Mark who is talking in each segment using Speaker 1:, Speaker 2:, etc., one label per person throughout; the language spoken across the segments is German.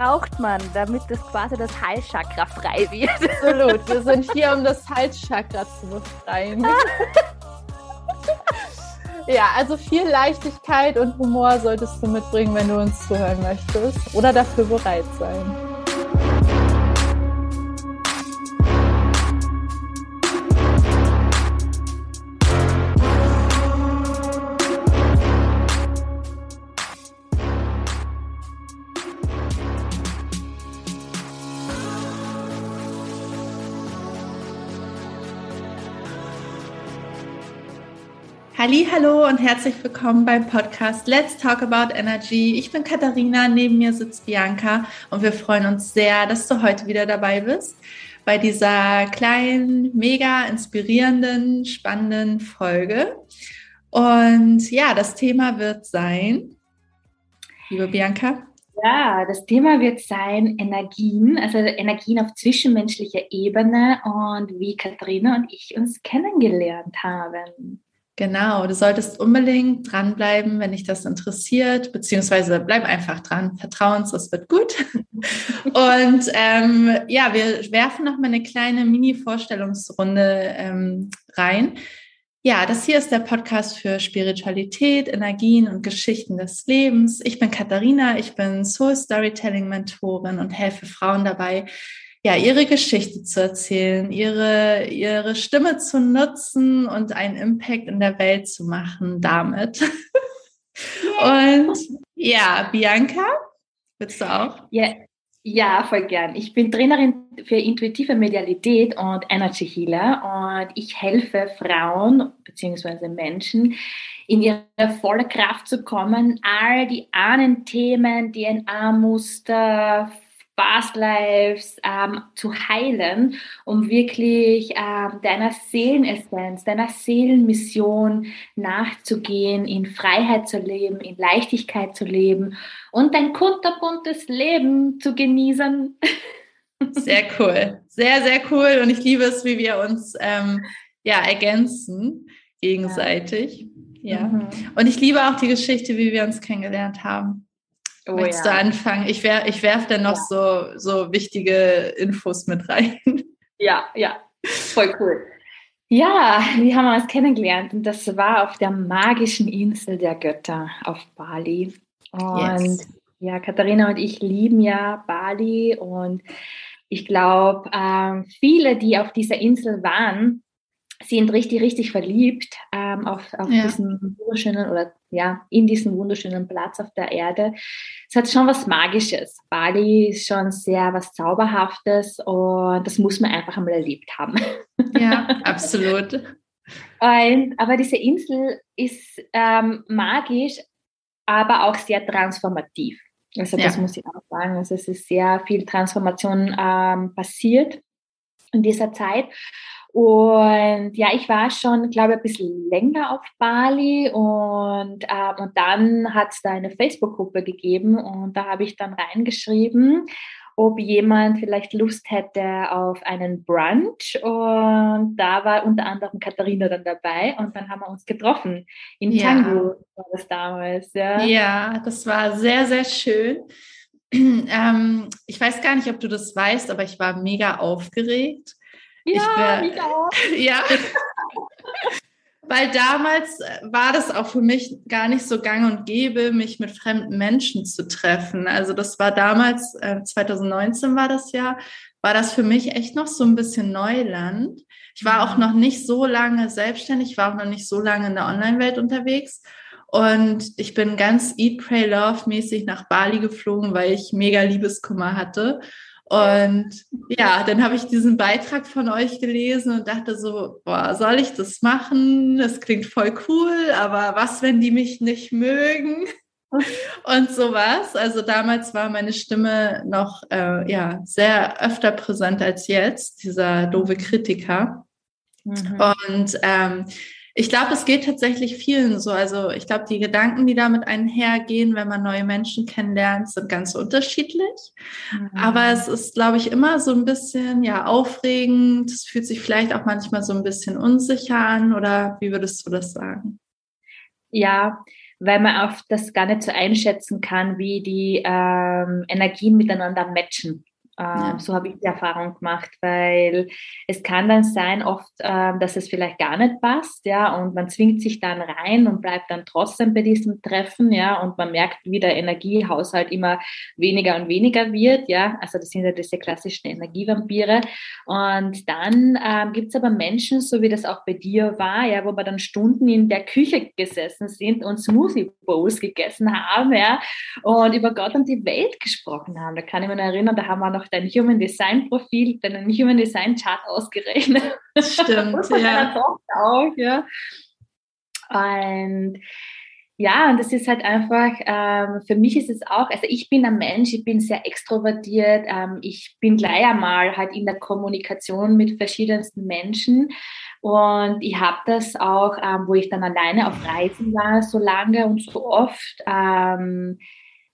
Speaker 1: braucht man, damit das quasi das Halschakra frei wird.
Speaker 2: Absolut. Wir sind hier, um das Halschakra zu befreien. ja, also viel Leichtigkeit und Humor solltest du mitbringen, wenn du uns zuhören möchtest oder dafür bereit sein. Hallo und herzlich willkommen beim Podcast Let's Talk About Energy. Ich bin Katharina, neben mir sitzt Bianca und wir freuen uns sehr, dass du heute wieder dabei bist bei dieser kleinen, mega inspirierenden, spannenden Folge. Und ja, das Thema wird sein, liebe Bianca.
Speaker 1: Ja, das Thema wird sein Energien, also Energien auf zwischenmenschlicher Ebene und wie Katharina und ich uns kennengelernt haben.
Speaker 2: Genau, du solltest unbedingt dranbleiben, wenn dich das interessiert, beziehungsweise bleib einfach dran, vertrau uns, das wird gut. Und ähm, ja, wir werfen noch mal eine kleine Mini-Vorstellungsrunde ähm, rein. Ja, das hier ist der Podcast für Spiritualität, Energien und Geschichten des Lebens. Ich bin Katharina, ich bin Soul Storytelling Mentorin und helfe Frauen dabei, ja, ihre Geschichte zu erzählen, ihre, ihre Stimme zu nutzen und einen Impact in der Welt zu machen damit. und ja, Bianca, willst du auch?
Speaker 1: Ja, ja, voll gern. Ich bin Trainerin für intuitive Medialität und Energy Healer und ich helfe Frauen bzw. Menschen in ihre volle Kraft zu kommen, all die Ahnenthemen, DNA-Muster, Past Lives ähm, zu heilen, um wirklich ähm, deiner Seelenessenz, deiner Seelenmission nachzugehen, in Freiheit zu leben, in Leichtigkeit zu leben und dein kunterbuntes Leben zu genießen.
Speaker 2: Sehr cool, sehr, sehr cool und ich liebe es, wie wir uns ähm, ja ergänzen gegenseitig. Ja. ja. Mhm. Und ich liebe auch die Geschichte, wie wir uns kennengelernt haben. Oh, Möchtest ja. du anfangen? Ich, wer, ich werfe dann noch ja. so, so wichtige Infos mit rein.
Speaker 1: Ja, ja, voll cool. Ja, wir haben uns kennengelernt und das war auf der magischen Insel der Götter auf Bali. Und yes. ja, Katharina und ich lieben ja Bali und ich glaube, ähm, viele, die auf dieser Insel waren, sind richtig, richtig verliebt ähm, auf, auf ja. diesen wunderschönen oder ja, in diesen wunderschönen Platz auf der Erde. Es hat schon was Magisches. Bali ist schon sehr was Zauberhaftes und das muss man einfach einmal erlebt haben.
Speaker 2: Ja, absolut.
Speaker 1: und, aber diese Insel ist ähm, magisch, aber auch sehr transformativ. Also das ja. muss ich auch sagen. Also es ist sehr viel Transformation ähm, passiert in dieser Zeit. Und ja, ich war schon, glaube ich, ein bisschen länger auf Bali und, äh, und dann hat es da eine Facebook-Gruppe gegeben und da habe ich dann reingeschrieben, ob jemand vielleicht Lust hätte auf einen Brunch und da war unter anderem Katharina dann dabei und dann haben wir uns getroffen. In ja. Tango war das damals.
Speaker 2: Ja. ja, das war sehr, sehr schön. Ähm, ich weiß gar nicht, ob du das weißt, aber ich war mega aufgeregt
Speaker 1: ja, ich, auch.
Speaker 2: ja. Weil damals äh, war das auch für mich gar nicht so gang und gäbe, mich mit fremden Menschen zu treffen. Also das war damals, 2019 äh, war das ja, war das für mich echt noch so ein bisschen Neuland. Ich war auch mhm. noch nicht so lange selbstständig, ich war auch noch nicht so lange in der Online-Welt unterwegs. Und ich bin ganz Eat, Pray, Love mäßig nach Bali geflogen, weil ich mega Liebeskummer hatte. Und ja, dann habe ich diesen Beitrag von euch gelesen und dachte so, boah, soll ich das machen? Das klingt voll cool, aber was, wenn die mich nicht mögen? Und sowas. Also damals war meine Stimme noch äh, ja, sehr öfter präsent als jetzt, dieser doofe Kritiker. Mhm. Und ähm, ich glaube, es geht tatsächlich vielen so. Also ich glaube, die Gedanken, die damit einhergehen, wenn man neue Menschen kennenlernt, sind ganz unterschiedlich. Mhm. Aber es ist, glaube ich, immer so ein bisschen ja aufregend. Es fühlt sich vielleicht auch manchmal so ein bisschen unsicher an. Oder wie würdest du das sagen?
Speaker 1: Ja, weil man oft das gar nicht so einschätzen kann, wie die ähm, Energien miteinander matchen. Ja. Ähm, so habe ich die Erfahrung gemacht, weil es kann dann sein, oft, ähm, dass es vielleicht gar nicht passt, ja, und man zwingt sich dann rein und bleibt dann trotzdem bei diesem Treffen, ja, und man merkt, wie der Energiehaushalt immer weniger und weniger wird, ja, also das sind ja diese klassischen Energievampire. Und dann ähm, gibt es aber Menschen, so wie das auch bei dir war, ja, wo wir dann Stunden in der Küche gesessen sind und Smoothie Bowls gegessen haben, ja, und über Gott und die Welt gesprochen haben. Da kann ich mich erinnern, da haben wir noch dein Human Design Profil, deinen Human Design Chart ausgerechnet.
Speaker 2: Stimmt, und ja.
Speaker 1: auch, ja. Und ja, und das ist halt einfach, ähm, für mich ist es auch, also ich bin ein Mensch, ich bin sehr extrovertiert, ähm, ich bin gleich einmal halt in der Kommunikation mit verschiedensten Menschen und ich habe das auch, ähm, wo ich dann alleine auf Reisen war, so lange und so oft, ähm,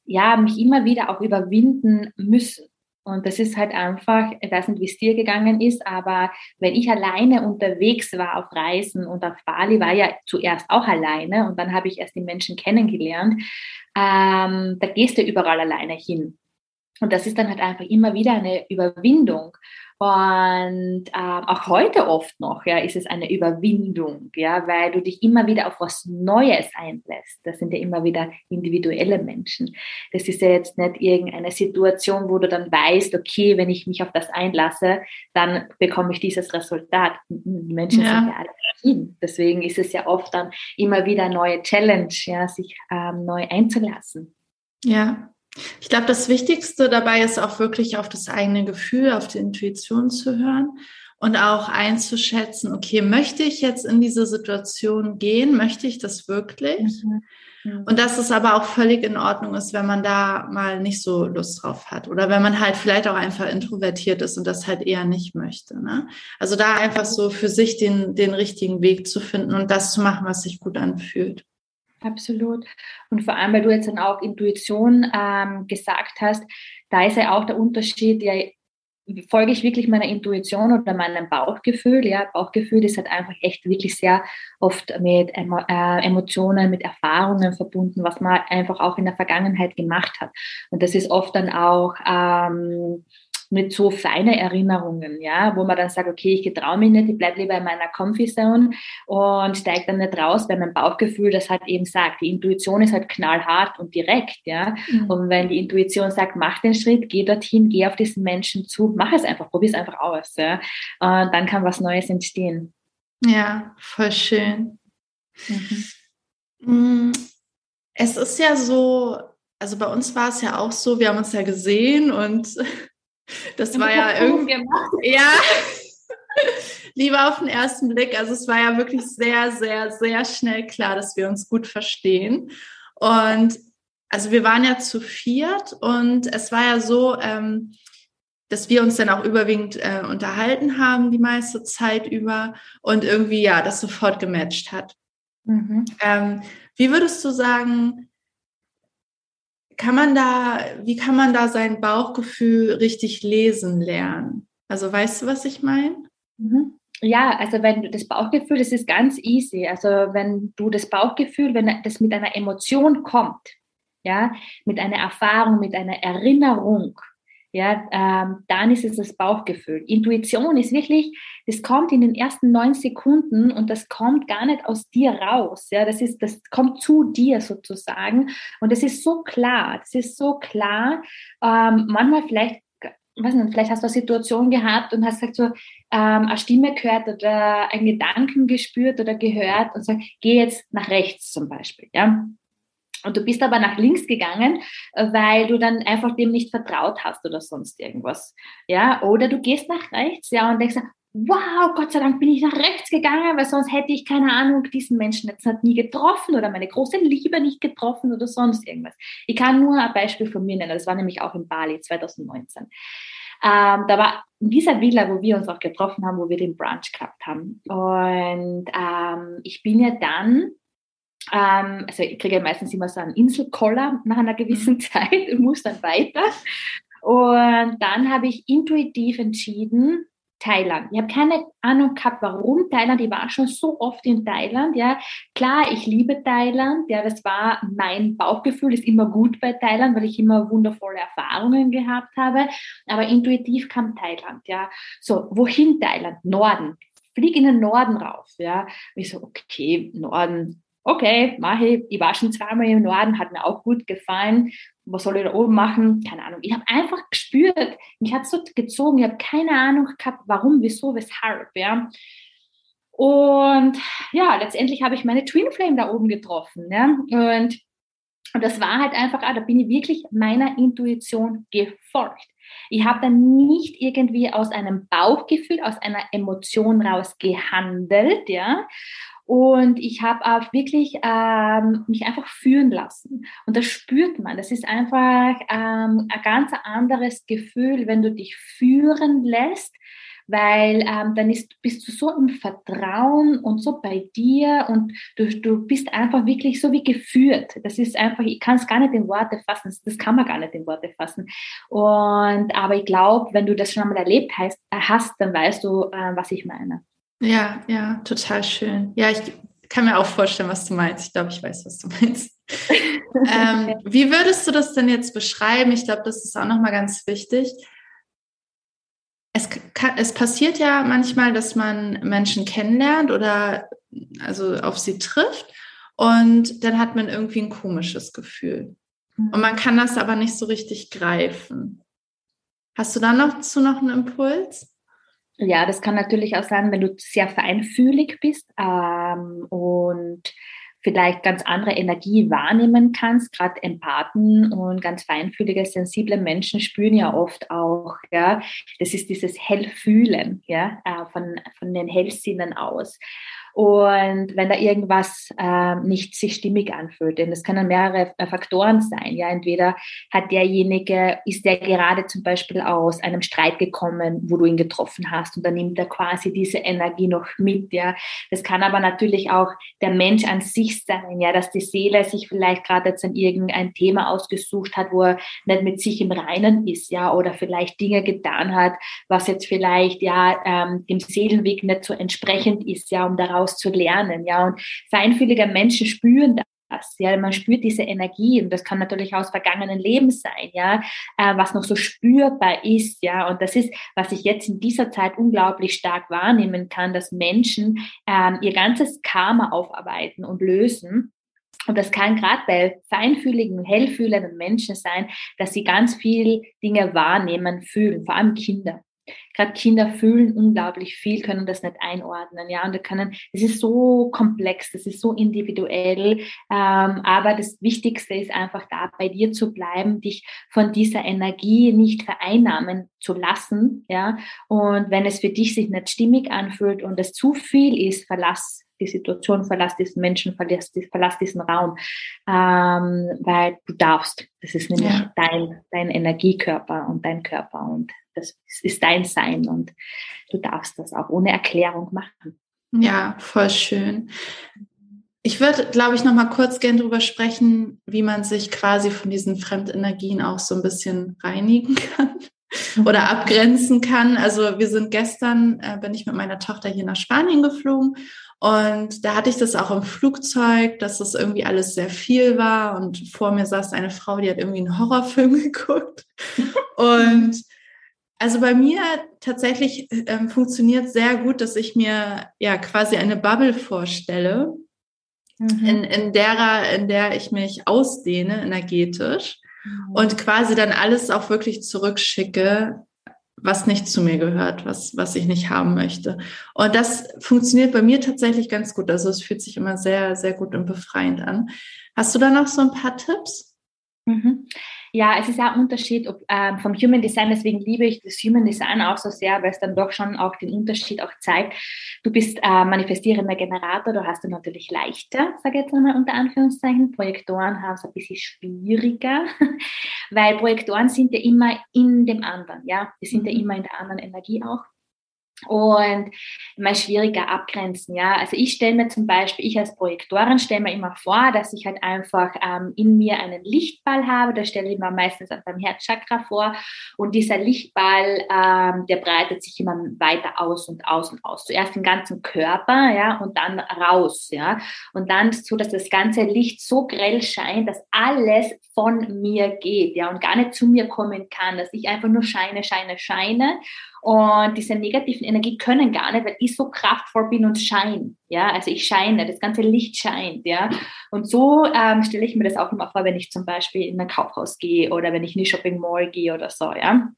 Speaker 1: ja, mich immer wieder auch überwinden müssen. Und das ist halt einfach, ich weiß nicht, wie es dir gegangen ist, aber wenn ich alleine unterwegs war auf Reisen und auf Bali war ja zuerst auch alleine und dann habe ich erst die Menschen kennengelernt, ähm, da gehst du überall alleine hin. Und das ist dann halt einfach immer wieder eine Überwindung. Und ähm, auch heute oft noch, ja, ist es eine Überwindung, ja, weil du dich immer wieder auf was Neues einlässt. Das sind ja immer wieder individuelle Menschen. Das ist ja jetzt nicht irgendeine Situation, wo du dann weißt, okay, wenn ich mich auf das einlasse, dann bekomme ich dieses Resultat. Die Menschen ja. sind ja alle verschieden. Deswegen ist es ja oft dann immer wieder eine neue Challenge, ja, sich ähm, neu einzulassen.
Speaker 2: Ja, ich glaube, das Wichtigste dabei ist auch wirklich auf das eigene Gefühl, auf die Intuition zu hören und auch einzuschätzen, okay, möchte ich jetzt in diese Situation gehen? Möchte ich das wirklich? Mhm. Mhm. Und dass es aber auch völlig in Ordnung ist, wenn man da mal nicht so Lust drauf hat oder wenn man halt vielleicht auch einfach introvertiert ist und das halt eher nicht möchte. Ne? Also da einfach so für sich den, den richtigen Weg zu finden und das zu machen, was sich gut anfühlt.
Speaker 1: Absolut. Und vor allem, weil du jetzt dann auch Intuition ähm, gesagt hast, da ist ja auch der Unterschied, ja, folge ich wirklich meiner Intuition oder meinem Bauchgefühl? Ja, Bauchgefühl ist halt einfach echt wirklich sehr oft mit Emo äh, Emotionen, mit Erfahrungen verbunden, was man einfach auch in der Vergangenheit gemacht hat. Und das ist oft dann auch ähm, mit so feine Erinnerungen, ja, wo man dann sagt, okay, ich getraue mich nicht, ich bleibe lieber in meiner Comfy Zone und steige dann nicht raus, weil mein Bauchgefühl das halt eben sagt. Die Intuition ist halt knallhart und direkt, ja. Mhm. Und wenn die Intuition sagt, mach den Schritt, geh dorthin, geh auf diesen Menschen zu, mach es einfach, probier es einfach aus, ja. Und dann kann was Neues entstehen.
Speaker 2: Ja, voll schön. Mhm. Mm, es ist ja so, also bei uns war es ja auch so, wir haben uns ja gesehen und das war ja irgendwie. Ja. Lieber auf den ersten Blick. Also es war ja wirklich sehr, sehr, sehr schnell klar, dass wir uns gut verstehen. Und also wir waren ja zu viert und es war ja so, ähm, dass wir uns dann auch überwiegend äh, unterhalten haben die meiste Zeit über und irgendwie ja das sofort gematcht hat. Mhm. Ähm, wie würdest du sagen, kann man da, wie kann man da sein Bauchgefühl richtig lesen lernen? Also weißt du, was ich meine?
Speaker 1: Mhm. Ja, also wenn du das Bauchgefühl, das ist ganz easy. Also wenn du das Bauchgefühl, wenn das mit einer Emotion kommt, ja, mit einer Erfahrung, mit einer Erinnerung, ja, ähm, dann ist es das Bauchgefühl. Intuition ist wirklich, das kommt in den ersten neun Sekunden und das kommt gar nicht aus dir raus. Ja, das ist, das kommt zu dir sozusagen und das ist so klar. Das ist so klar. Ähm, manchmal vielleicht weiß nicht, vielleicht hast du eine Situation gehabt und hast gesagt so, ähm, eine Stimme gehört oder einen Gedanken gespürt oder gehört und sagst, geh jetzt nach rechts zum Beispiel, ja. Und du bist aber nach links gegangen, äh, weil du dann einfach dem nicht vertraut hast oder sonst irgendwas. Ja, oder du gehst nach rechts, ja, und denkst, wow, Gott sei Dank bin ich nach rechts gegangen, weil sonst hätte ich, keine Ahnung, diesen Menschen jetzt nie getroffen oder meine große Liebe nicht getroffen oder sonst irgendwas. Ich kann nur ein Beispiel von mir nennen. Das war nämlich auch in Bali 2019. Ähm, da war in dieser Villa, wo wir uns auch getroffen haben, wo wir den Brunch gehabt haben. Und ähm, ich bin ja dann also ich kriege ja meistens immer so einen Inselkoller nach einer gewissen mhm. Zeit und muss dann weiter. Und dann habe ich intuitiv entschieden, Thailand. Ich habe keine Ahnung gehabt, warum Thailand. Ich war schon so oft in Thailand. Ja, klar, ich liebe Thailand. Ja, das war mein Bauchgefühl, ist immer gut bei Thailand, weil ich immer wundervolle Erfahrungen gehabt habe. Aber intuitiv kam Thailand. Ja, so wohin Thailand? Norden. Flieg in den Norden rauf. Ja, und ich so okay, Norden okay, mache ich. Ich war schon zweimal im Norden, hat mir auch gut gefallen. Was soll ich da oben machen? Keine Ahnung. Ich habe einfach gespürt, mich hat so gezogen. Ich habe keine Ahnung gehabt, warum, wieso, weshalb. Ja. Und ja, letztendlich habe ich meine Twin Flame da oben getroffen. Ja. Und, und das war halt einfach, ah, da bin ich wirklich meiner Intuition gefolgt. Ich habe dann nicht irgendwie aus einem Bauchgefühl, aus einer Emotion raus gehandelt, ja, und ich habe auch wirklich ähm, mich einfach führen lassen. Und das spürt man. Das ist einfach ähm, ein ganz anderes Gefühl, wenn du dich führen lässt, weil ähm, dann ist, bist du so im Vertrauen und so bei dir und du, du bist einfach wirklich so wie geführt. Das ist einfach, ich kann es gar nicht in Worte fassen. Das kann man gar nicht in Worte fassen. Und aber ich glaube, wenn du das schon einmal erlebt hast, hast dann weißt du, äh, was ich meine.
Speaker 2: Ja, ja, total schön. Ja, ich kann mir auch vorstellen, was du meinst. Ich glaube, ich weiß, was du meinst. ähm, wie würdest du das denn jetzt beschreiben? Ich glaube, das ist auch nochmal ganz wichtig. Es, kann, es passiert ja manchmal, dass man Menschen kennenlernt oder also auf sie trifft und dann hat man irgendwie ein komisches Gefühl. Mhm. Und man kann das aber nicht so richtig greifen. Hast du da noch zu noch einen Impuls?
Speaker 1: Ja, das kann natürlich auch sein, wenn du sehr feinfühlig bist ähm, und vielleicht ganz andere Energie wahrnehmen kannst. Gerade Empathen und ganz feinfühlige, sensible Menschen spüren ja oft auch, ja, das ist dieses Hellfühlen, ja, äh, von, von den Hellsinnen aus. Und wenn da irgendwas äh, nicht sich stimmig anfühlt, denn das können mehrere äh, Faktoren sein. Ja, entweder hat derjenige, ist der gerade zum Beispiel aus einem Streit gekommen, wo du ihn getroffen hast, und dann nimmt er quasi diese Energie noch mit. Ja, das kann aber natürlich auch der Mensch an sich sein. Ja, dass die Seele sich vielleicht gerade jetzt an irgendein Thema ausgesucht hat, wo er nicht mit sich im Reinen ist. Ja, oder vielleicht Dinge getan hat, was jetzt vielleicht ja ähm, dem Seelenweg nicht so entsprechend ist. Ja, um daraus daraus zu lernen. Ja, und feinfühlige Menschen spüren das. Ja, man spürt diese Energie und das kann natürlich aus vergangenen Leben sein, ja, äh, was noch so spürbar ist, ja, und das ist, was ich jetzt in dieser Zeit unglaublich stark wahrnehmen kann, dass Menschen ähm, ihr ganzes Karma aufarbeiten und lösen. Und das kann gerade bei feinfühligen, hellfühlenden Menschen sein, dass sie ganz viel Dinge wahrnehmen, fühlen, vor allem Kinder gerade Kinder fühlen unglaublich viel, können das nicht einordnen, ja, und da können, es ist so komplex, es ist so individuell, ähm, aber das Wichtigste ist einfach da bei dir zu bleiben, dich von dieser Energie nicht vereinnahmen zu lassen, ja, und wenn es für dich sich nicht stimmig anfühlt und es zu viel ist, verlass die Situation, verlass diesen Menschen, verlass, verlass diesen Raum, ähm, weil du darfst. Das ist nämlich ja. dein, dein Energiekörper und dein Körper und das ist dein Sein und du darfst das auch ohne Erklärung machen.
Speaker 2: Ja, voll schön. Ich würde, glaube ich, noch mal kurz gern darüber sprechen, wie man sich quasi von diesen Fremdenergien auch so ein bisschen reinigen kann oder mhm. abgrenzen kann. Also wir sind gestern, äh, bin ich mit meiner Tochter hier nach Spanien geflogen und da hatte ich das auch im Flugzeug, dass das irgendwie alles sehr viel war und vor mir saß eine Frau, die hat irgendwie einen Horrorfilm geguckt und also bei mir tatsächlich ähm, funktioniert sehr gut, dass ich mir ja quasi eine Bubble vorstelle, mhm. in, in, derer, in der ich mich ausdehne energetisch mhm. und quasi dann alles auch wirklich zurückschicke, was nicht zu mir gehört, was, was ich nicht haben möchte. Und das funktioniert bei mir tatsächlich ganz gut. Also es fühlt sich immer sehr, sehr gut und befreiend an. Hast du da noch so ein paar Tipps?
Speaker 1: Mhm. Ja, es ist ja ein Unterschied ob, ähm, vom Human Design, deswegen liebe ich das Human Design auch so sehr, weil es dann doch schon auch den Unterschied auch zeigt. Du bist äh, manifestierender Generator, du hast du natürlich leichter, sage ich jetzt einmal unter Anführungszeichen. Projektoren haben es ein bisschen schwieriger, weil Projektoren sind ja immer in dem anderen, ja, die sind mhm. ja immer in der anderen Energie auch. Und mal schwieriger abgrenzen. Ja, also ich stelle mir zum Beispiel, ich als Projektorin stelle mir immer vor, dass ich halt einfach ähm, in mir einen Lichtball habe. Da stelle ich mir meistens beim Herzchakra vor und dieser Lichtball, ähm, der breitet sich immer weiter aus und aus und aus. Zuerst den ganzen Körper, ja, und dann raus, ja, und dann so, dass das ganze Licht so grell scheint, dass alles von mir geht, ja, und gar nicht zu mir kommen kann, dass ich einfach nur scheine, scheine, scheine und diese negativen Energien können gar nicht, weil ich so kraftvoll bin und scheine. Ja, also ich scheine, das ganze Licht scheint. Ja, und so ähm, stelle ich mir das auch immer vor, wenn ich zum Beispiel in ein Kaufhaus gehe oder wenn ich in die Shopping Mall gehe oder so. Ja.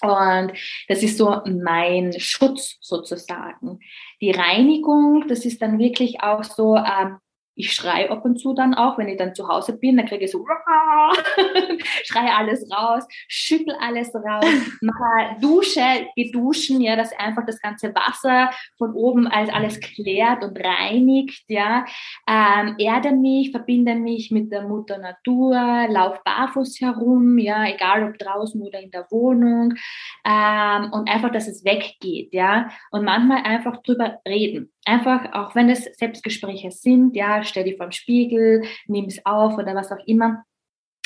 Speaker 1: Und das ist so mein Schutz sozusagen. Die Reinigung, das ist dann wirklich auch so, ähm, ich schreie ab und zu dann auch, wenn ich dann zu Hause bin, dann kriege ich so, schreie alles raus, schüttel alles raus, mache Dusche, geduschen, ja, dass einfach das ganze Wasser von oben als alles klärt und reinigt, ja, ähm, erde mich, verbinde mich mit der Mutter Natur, lauf barfuß herum, ja, egal ob draußen oder in der Wohnung, ähm, und einfach, dass es weggeht, ja, und manchmal einfach drüber reden, Einfach, auch wenn es Selbstgespräche sind, ja, stell dich vom Spiegel, nimm es auf oder was auch immer,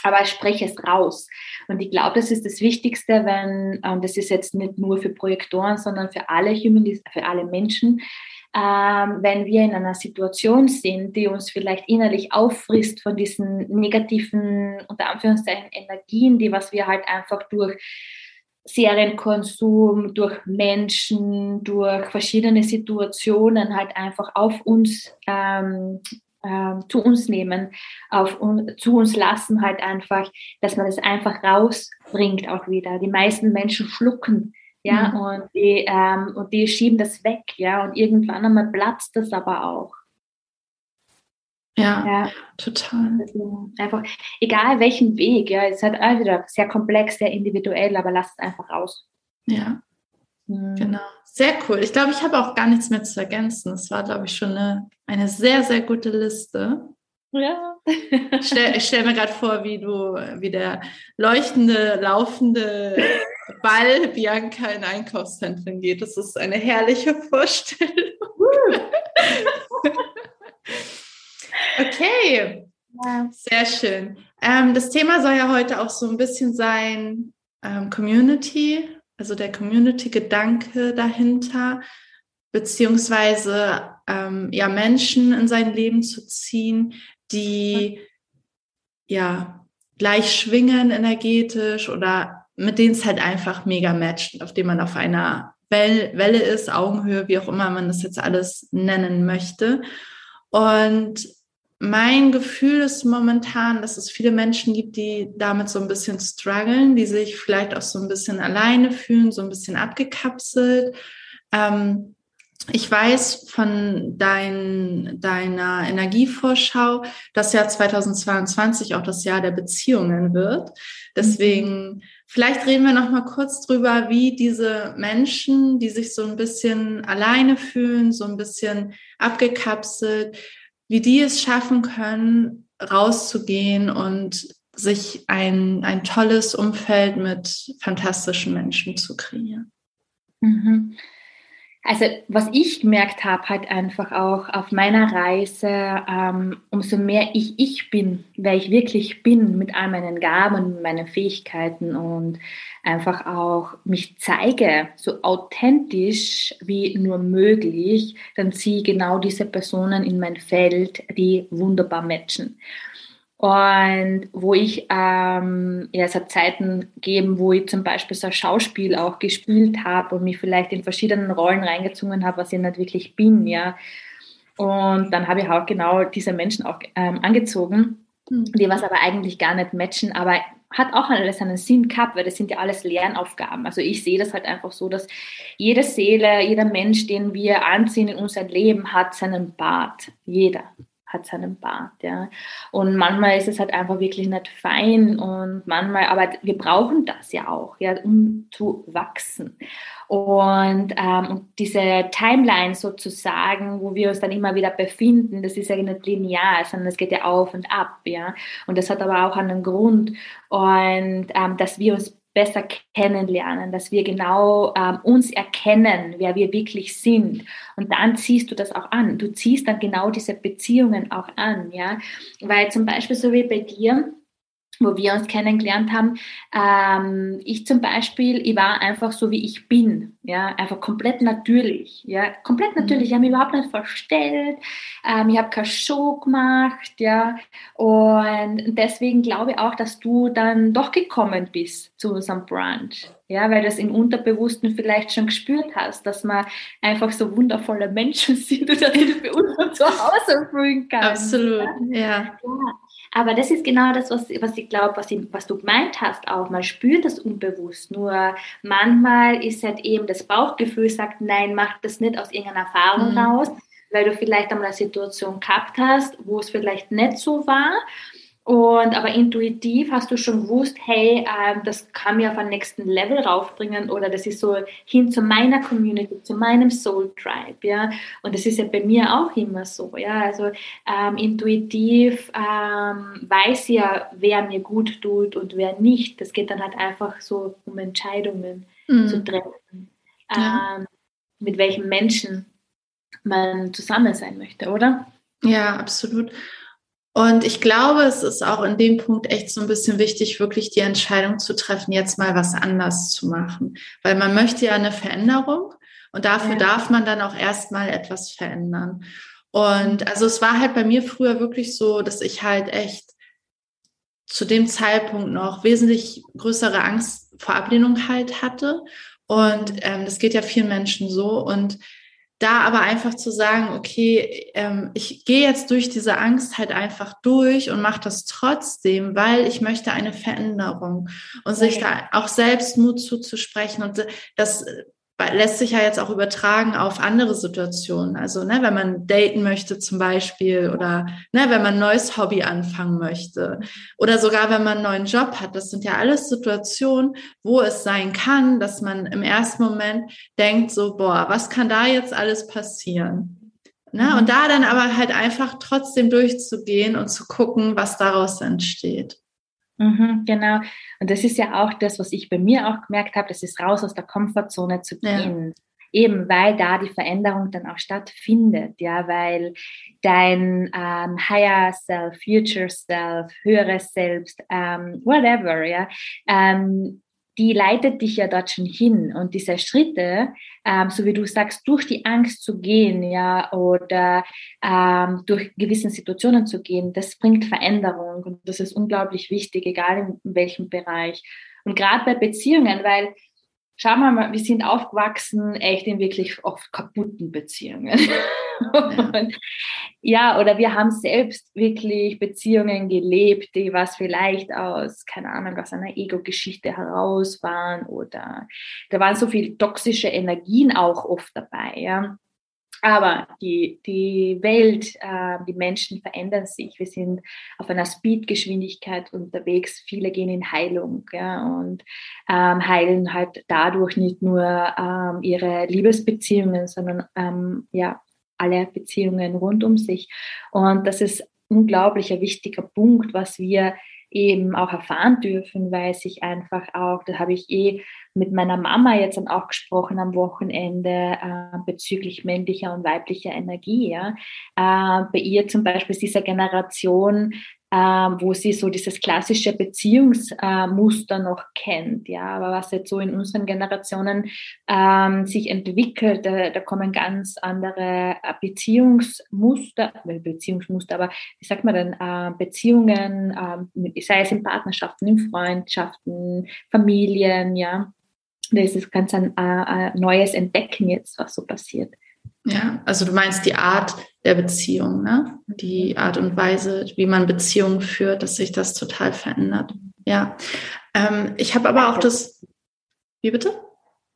Speaker 1: aber spreche es raus. Und ich glaube, das ist das Wichtigste, wenn, und das ist jetzt nicht nur für Projektoren, sondern für alle Human, für alle Menschen, ähm, wenn wir in einer Situation sind, die uns vielleicht innerlich auffrisst von diesen negativen, unter Anführungszeichen, Energien, die was wir halt einfach durch Serienkonsum, durch Menschen, durch verschiedene Situationen halt einfach auf uns, ähm, ähm, zu uns nehmen, auf un zu uns lassen halt einfach, dass man das einfach rausbringt auch wieder. Die meisten Menschen schlucken, ja, mhm. und, die, ähm, und die schieben das weg, ja, und irgendwann einmal platzt das aber auch.
Speaker 2: Ja, ja, total.
Speaker 1: Also einfach, egal welchen Weg, ja, es ist halt auch wieder sehr komplex, sehr individuell, aber lass es einfach raus.
Speaker 2: Ja, mhm. genau. Sehr cool. Ich glaube, ich habe auch gar nichts mehr zu ergänzen. Es war, glaube ich, schon eine, eine sehr, sehr gute Liste. Ja. ich stelle stell mir gerade vor, wie du, wie der leuchtende, laufende Ball Bianca in Einkaufszentren geht. Das ist eine herrliche Vorstellung. Okay, ja. sehr schön. Ähm, das Thema soll ja heute auch so ein bisschen sein ähm, Community, also der Community-Gedanke dahinter, beziehungsweise ähm, ja Menschen in sein Leben zu ziehen, die ja gleich schwingen energetisch oder mit denen es halt einfach mega matcht, auf dem man auf einer Welle ist, Augenhöhe, wie auch immer man das jetzt alles nennen möchte. Und mein Gefühl ist momentan, dass es viele Menschen gibt, die damit so ein bisschen strugglen, die sich vielleicht auch so ein bisschen alleine fühlen, so ein bisschen abgekapselt. Ähm, ich weiß von dein, deiner Energievorschau, dass Jahr 2022 auch das Jahr der Beziehungen wird. Deswegen, vielleicht reden wir noch mal kurz drüber, wie diese Menschen, die sich so ein bisschen alleine fühlen, so ein bisschen abgekapselt, wie die es schaffen können, rauszugehen und sich ein, ein tolles Umfeld mit fantastischen Menschen zu kreieren.
Speaker 1: Mhm. Also was ich gemerkt habe, halt einfach auch auf meiner Reise, ähm, umso mehr ich ich bin, wer ich wirklich bin mit all meinen Gaben und meinen Fähigkeiten und einfach auch mich zeige, so authentisch wie nur möglich, dann ziehe genau diese Personen in mein Feld, die wunderbar matchen. Und wo ich, ähm, ja, es hat Zeiten gegeben, wo ich zum Beispiel so ein Schauspiel auch gespielt habe und mich vielleicht in verschiedenen Rollen reingezwungen habe, was ich nicht wirklich bin, ja. Und dann habe ich auch genau diese Menschen auch ähm, angezogen, hm. die was aber eigentlich gar nicht matchen, aber hat auch alles einen Sinn gehabt, weil das sind ja alles Lernaufgaben. Also ich sehe das halt einfach so, dass jede Seele, jeder Mensch, den wir anziehen in unser Leben, hat seinen Bart. Jeder hat seinen Bart, ja. Und manchmal ist es halt einfach wirklich nicht fein und manchmal, aber wir brauchen das ja auch, ja, um zu wachsen. Und, ähm, diese Timeline sozusagen, wo wir uns dann immer wieder befinden, das ist ja nicht linear, sondern es geht ja auf und ab, ja. Und das hat aber auch einen Grund und ähm, dass wir uns besser kennenlernen, dass wir genau ähm, uns erkennen, wer wir wirklich sind. Und dann ziehst du das auch an. Du ziehst dann genau diese Beziehungen auch an, ja. Weil zum Beispiel so wie bei dir, wo wir uns kennengelernt haben. Ähm, ich zum Beispiel, ich war einfach so, wie ich bin, ja, einfach komplett natürlich, ja, komplett mhm. natürlich. Ich habe mich überhaupt nicht verstellt, ähm, ich habe keine Show gemacht, ja, und deswegen glaube ich auch, dass du dann doch gekommen bist zu unserem Brunch, ja, weil du es im Unterbewussten vielleicht schon gespürt hast, dass man einfach so wundervolle Menschen sind und dass du bei uns zu Hause fühlen kannst.
Speaker 2: Absolut, ja. ja. ja.
Speaker 1: Aber das ist genau das, was, was ich glaube, was, was du gemeint hast auch. Man spürt das unbewusst. Nur manchmal ist halt eben das Bauchgefühl sagt, nein, mach das nicht aus irgendeiner Erfahrung mhm. raus, weil du vielleicht einmal eine Situation gehabt hast, wo es vielleicht nicht so war. Und aber intuitiv hast du schon gewusst, hey, ähm, das kann mir auf ein nächsten Level raufbringen oder das ist so hin zu meiner Community, zu meinem Soul Tribe, ja. Und das ist ja bei mir auch immer so, ja. Also ähm, intuitiv ähm, weiß ja, wer mir gut tut und wer nicht. Das geht dann halt einfach so um Entscheidungen mhm. zu treffen, ja. Ähm, mit welchen Menschen man zusammen sein möchte, oder?
Speaker 2: Ja, absolut. Und ich glaube, es ist auch in dem Punkt echt so ein bisschen wichtig, wirklich die Entscheidung zu treffen, jetzt mal was anders zu machen. Weil man möchte ja eine Veränderung und dafür ja. darf man dann auch erstmal etwas verändern. Und also es war halt bei mir früher wirklich so, dass ich halt echt zu dem Zeitpunkt noch wesentlich größere Angst vor Ablehnung halt hatte. Und ähm, das geht ja vielen Menschen so. Und da aber einfach zu sagen, okay, ähm, ich gehe jetzt durch diese Angst halt einfach durch und mache das trotzdem, weil ich möchte eine Veränderung und okay. sich da auch selbst Mut zuzusprechen und das lässt sich ja jetzt auch übertragen auf andere Situationen. Also, ne, wenn man daten möchte zum Beispiel oder ne, wenn man ein neues Hobby anfangen möchte oder sogar wenn man einen neuen Job hat. Das sind ja alles Situationen, wo es sein kann, dass man im ersten Moment denkt so, boah, was kann da jetzt alles passieren? Ne? Mhm. Und da dann aber halt einfach trotzdem durchzugehen und zu gucken, was daraus entsteht.
Speaker 1: Mhm, genau. Und das ist ja auch das, was ich bei mir auch gemerkt habe, das ist raus aus der Komfortzone zu gehen. Ja. Eben weil da die Veränderung dann auch stattfindet, ja, weil dein ähm, Higher Self, Future Self, höheres Selbst, ähm, whatever, ja, ähm, die leitet dich ja dort schon hin. Und diese Schritte, ähm, so wie du sagst, durch die Angst zu gehen, ja, oder ähm, durch gewissen Situationen zu gehen, das bringt Veränderung. Und das ist unglaublich wichtig, egal in, welchem Bereich. Und gerade bei Beziehungen, weil Schauen wir mal, wir sind aufgewachsen echt in wirklich oft kaputten Beziehungen. Ja. ja, oder wir haben selbst wirklich Beziehungen gelebt, die was vielleicht aus, keine Ahnung, aus einer Ego-Geschichte heraus waren oder da waren so viele toxische Energien auch oft dabei. Ja. Aber die, die Welt, äh, die Menschen verändern sich. Wir sind auf einer Speedgeschwindigkeit unterwegs. Viele gehen in Heilung ja, und ähm, heilen halt dadurch nicht nur ähm, ihre Liebesbeziehungen, sondern ähm, ja, alle Beziehungen rund um sich. Und das ist unglaublich ein wichtiger Punkt, was wir eben auch erfahren dürfen, weil sich einfach auch, da habe ich eh mit meiner Mama jetzt dann auch gesprochen am Wochenende äh, bezüglich männlicher und weiblicher Energie. Ja. Äh, bei ihr zum Beispiel ist dieser Generation wo sie so dieses klassische Beziehungsmuster noch kennt. Ja, aber was jetzt so in unseren Generationen ähm, sich entwickelt, da, da, kommen ganz andere äh, Beziehungsmuster, Beziehungsmuster, aber wie sagt man denn, äh, Beziehungen, äh, sei es in Partnerschaften, in Freundschaften, Familien, ja. Das ist ganz ein, ein äh, neues Entdecken jetzt, was so passiert.
Speaker 2: Ja, also du meinst die Art der Beziehung, ne? Die Art und Weise, wie man Beziehungen führt, dass sich das total verändert. Ja. Ähm, ich habe aber auch das. Wie bitte?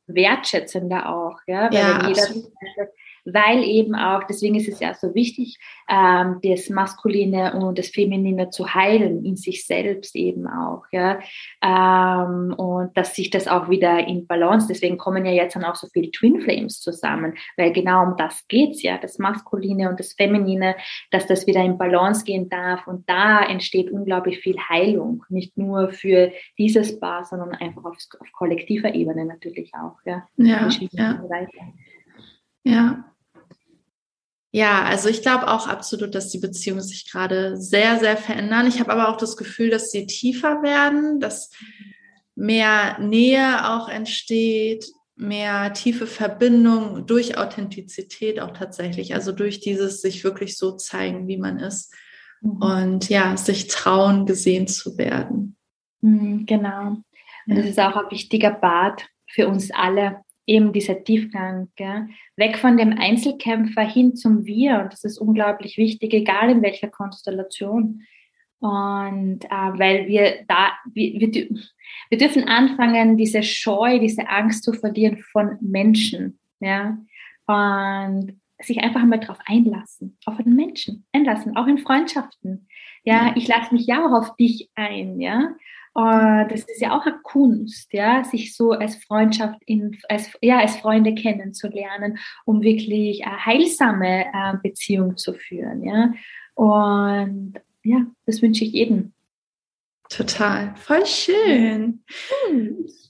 Speaker 1: Wertschätzender auch, ja. Weil
Speaker 2: ja,
Speaker 1: jeder weil eben auch, deswegen ist es ja so wichtig, ähm, das Maskuline und das Feminine zu heilen, in sich selbst eben auch, ja, ähm, und dass sich das auch wieder in Balance, deswegen kommen ja jetzt dann auch so viele Twin Flames zusammen, weil genau um das geht's ja, das Maskuline und das Feminine, dass das wieder in Balance gehen darf und da entsteht unglaublich viel Heilung, nicht nur für dieses Paar, sondern einfach auf, auf kollektiver Ebene natürlich auch, ja.
Speaker 2: Ja, ja. Ja. Ja, also ich glaube auch absolut, dass die Beziehungen sich gerade sehr, sehr verändern. Ich habe aber auch das Gefühl, dass sie tiefer werden, dass mehr Nähe auch entsteht, mehr tiefe Verbindung durch Authentizität auch tatsächlich, also durch dieses sich wirklich so zeigen, wie man ist mhm. und ja, sich trauen, gesehen zu werden.
Speaker 1: Mhm, genau. Und das ist auch ein wichtiger Bad für uns alle, eben dieser Tiefgang, gell? weg von dem Einzelkämpfer hin zum Wir. Und das ist unglaublich wichtig, egal in welcher Konstellation. Und äh, weil wir da, wir, wir, wir dürfen anfangen, diese Scheu, diese Angst zu verlieren von Menschen. Ja? Und sich einfach mal darauf einlassen, auf einen Menschen einlassen, auch in Freundschaften. Ja, ich lasse mich ja auch auf dich ein, ja. Uh, das ist ja auch eine Kunst, ja, sich so als Freundschaft, in, als, ja, als Freunde kennenzulernen, um wirklich eine heilsame uh, Beziehung zu führen, ja. Und ja, das wünsche ich jedem.
Speaker 2: Total, voll schön.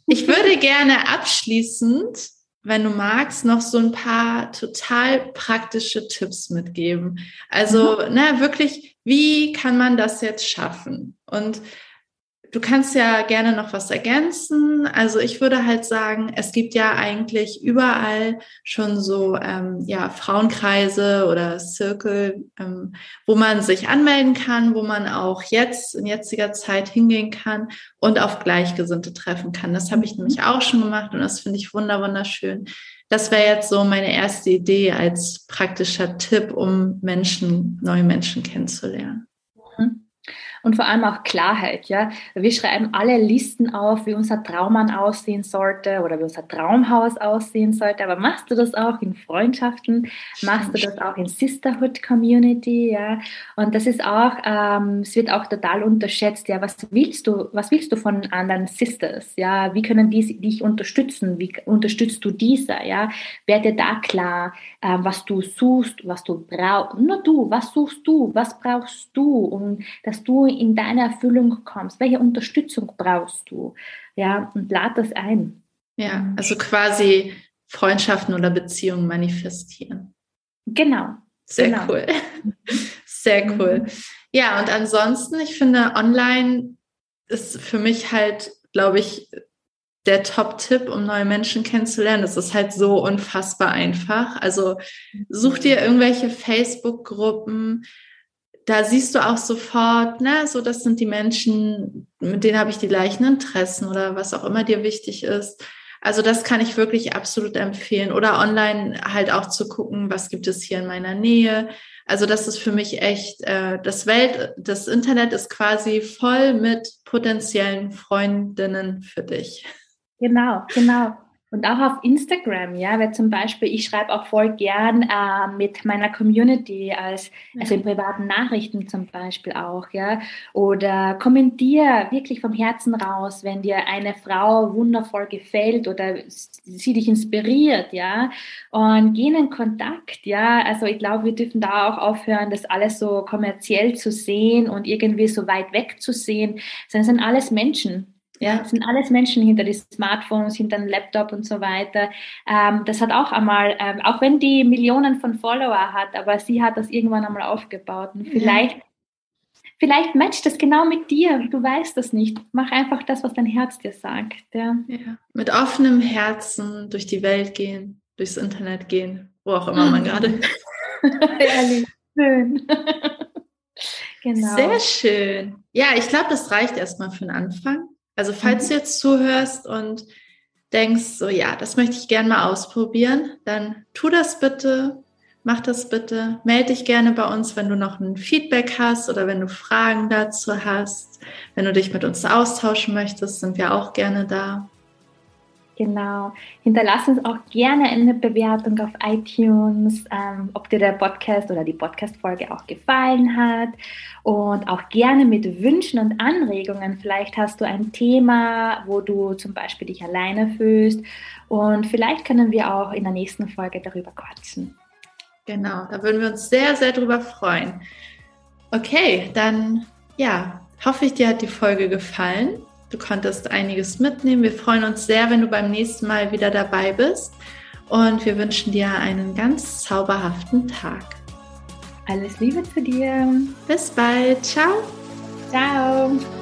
Speaker 2: Ich würde gerne abschließend, wenn du magst, noch so ein paar total praktische Tipps mitgeben. Also, mhm. ne, wirklich, wie kann man das jetzt schaffen? Und Du kannst ja gerne noch was ergänzen. Also ich würde halt sagen, es gibt ja eigentlich überall schon so ähm, ja, Frauenkreise oder Circle, ähm, wo man sich anmelden kann, wo man auch jetzt in jetziger Zeit hingehen kann und auf Gleichgesinnte treffen kann. Das habe ich nämlich mhm. auch schon gemacht und das finde ich wunderschön. Das wäre jetzt so meine erste Idee als praktischer Tipp, um Menschen, neue Menschen kennenzulernen
Speaker 1: und vor allem auch Klarheit. Ja, wir schreiben alle Listen auf, wie unser Traummann aussehen sollte oder wie unser Traumhaus aussehen sollte. Aber machst du das auch in Freundschaften? Machst du das auch in Sisterhood Community? Ja, und das ist auch, ähm, es wird auch total unterschätzt. Ja, was willst du? Was willst du von anderen Sisters? Ja, wie können die dich unterstützen? Wie unterstützt du diese? Ja, werde da klar, äh, was du suchst, was du brauchst. Nur du, was suchst du? Was brauchst du, um dass du in deine Erfüllung kommst? Welche Unterstützung brauchst du? Ja, und lad das ein.
Speaker 2: Ja, also quasi Freundschaften oder Beziehungen manifestieren.
Speaker 1: Genau.
Speaker 2: Sehr
Speaker 1: genau.
Speaker 2: cool. Sehr mhm. cool. Ja, und ansonsten, ich finde, online ist für mich halt, glaube ich, der Top-Tipp, um neue Menschen kennenzulernen. Das ist halt so unfassbar einfach. Also such dir irgendwelche Facebook-Gruppen, da siehst du auch sofort, ne, so das sind die Menschen, mit denen habe ich die gleichen Interessen oder was auch immer dir wichtig ist. Also das kann ich wirklich absolut empfehlen. Oder online halt auch zu gucken, was gibt es hier in meiner Nähe. Also das ist für mich echt, äh, das Welt, das Internet ist quasi voll mit potenziellen Freundinnen für dich.
Speaker 1: Genau, genau. Und auch auf Instagram, ja, weil zum Beispiel ich schreibe auch voll gern äh, mit meiner Community als also in privaten Nachrichten zum Beispiel auch, ja, oder kommentier wirklich vom Herzen raus, wenn dir eine Frau wundervoll gefällt oder sie dich inspiriert, ja, und geh in Kontakt, ja. Also ich glaube, wir dürfen da auch aufhören, das alles so kommerziell zu sehen und irgendwie so weit weg zu sehen, sondern es sind alles Menschen, ja, es sind alles Menschen hinter die Smartphones, hinter dem Laptop und so weiter. Ähm, das hat auch einmal, ähm, auch wenn die Millionen von Follower hat, aber sie hat das irgendwann einmal aufgebaut. Und vielleicht, ja. vielleicht matcht das genau mit dir. Du weißt das nicht. Mach einfach das, was dein Herz dir sagt. Ja.
Speaker 2: ja. Mit offenem Herzen durch die Welt gehen, durchs Internet gehen, wo auch immer man gerade.
Speaker 1: Ehrlich, schön.
Speaker 2: genau. Sehr schön. Ja, ich glaube, das reicht erstmal für den Anfang. Also falls mhm. du jetzt zuhörst und denkst, so ja, das möchte ich gerne mal ausprobieren, dann tu das bitte, mach das bitte, melde dich gerne bei uns, wenn du noch ein Feedback hast oder wenn du Fragen dazu hast. Wenn du dich mit uns austauschen möchtest, sind wir auch gerne da.
Speaker 1: Genau. Hinterlass uns auch gerne eine Bewertung auf iTunes, ähm, ob dir der Podcast oder die Podcast-Folge auch gefallen hat. Und auch gerne mit Wünschen und Anregungen. Vielleicht hast du ein Thema, wo du zum Beispiel dich alleine fühlst. Und vielleicht können wir auch in der nächsten Folge darüber quatschen.
Speaker 2: Genau, da würden wir uns sehr, sehr drüber freuen. Okay, dann ja, hoffe ich, dir hat die Folge gefallen. Du konntest einiges mitnehmen. Wir freuen uns sehr, wenn du beim nächsten Mal wieder dabei bist. Und wir wünschen dir einen ganz zauberhaften Tag.
Speaker 1: Alles Liebe zu dir.
Speaker 2: Bis bald. Ciao.
Speaker 1: Ciao.